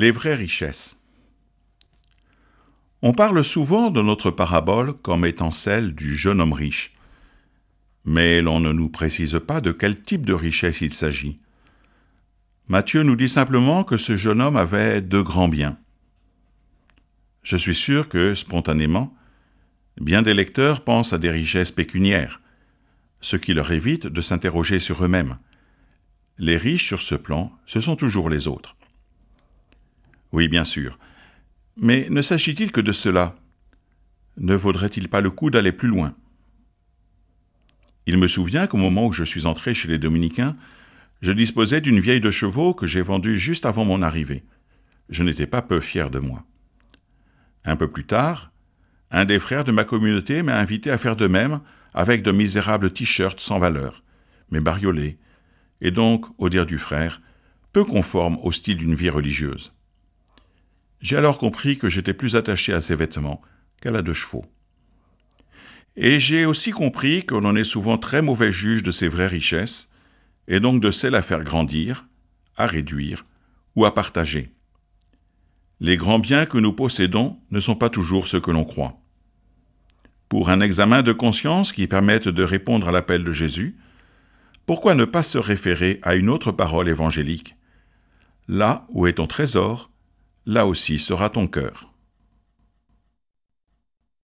Les vraies richesses. On parle souvent de notre parabole comme étant celle du jeune homme riche, mais l'on ne nous précise pas de quel type de richesse il s'agit. Matthieu nous dit simplement que ce jeune homme avait de grands biens. Je suis sûr que, spontanément, bien des lecteurs pensent à des richesses pécuniaires, ce qui leur évite de s'interroger sur eux-mêmes. Les riches sur ce plan, ce sont toujours les autres. Oui, bien sûr. Mais ne s'agit-il que de cela? Ne vaudrait-il pas le coup d'aller plus loin? Il me souvient qu'au moment où je suis entré chez les dominicains, je disposais d'une vieille de chevaux que j'ai vendue juste avant mon arrivée. Je n'étais pas peu fier de moi. Un peu plus tard, un des frères de ma communauté m'a invité à faire de même avec de misérables t-shirts sans valeur, mais bariolés, et donc, au dire du frère, peu conformes au style d'une vie religieuse. J'ai alors compris que j'étais plus attaché à ces vêtements qu'à la de chevaux. Et j'ai aussi compris que l'on est souvent très mauvais juge de ses vraies richesses, et donc de celles à faire grandir, à réduire ou à partager. Les grands biens que nous possédons ne sont pas toujours ceux que l'on croit. Pour un examen de conscience qui permette de répondre à l'appel de Jésus, pourquoi ne pas se référer à une autre parole évangélique? Là où est ton trésor, là aussi sera ton cœur.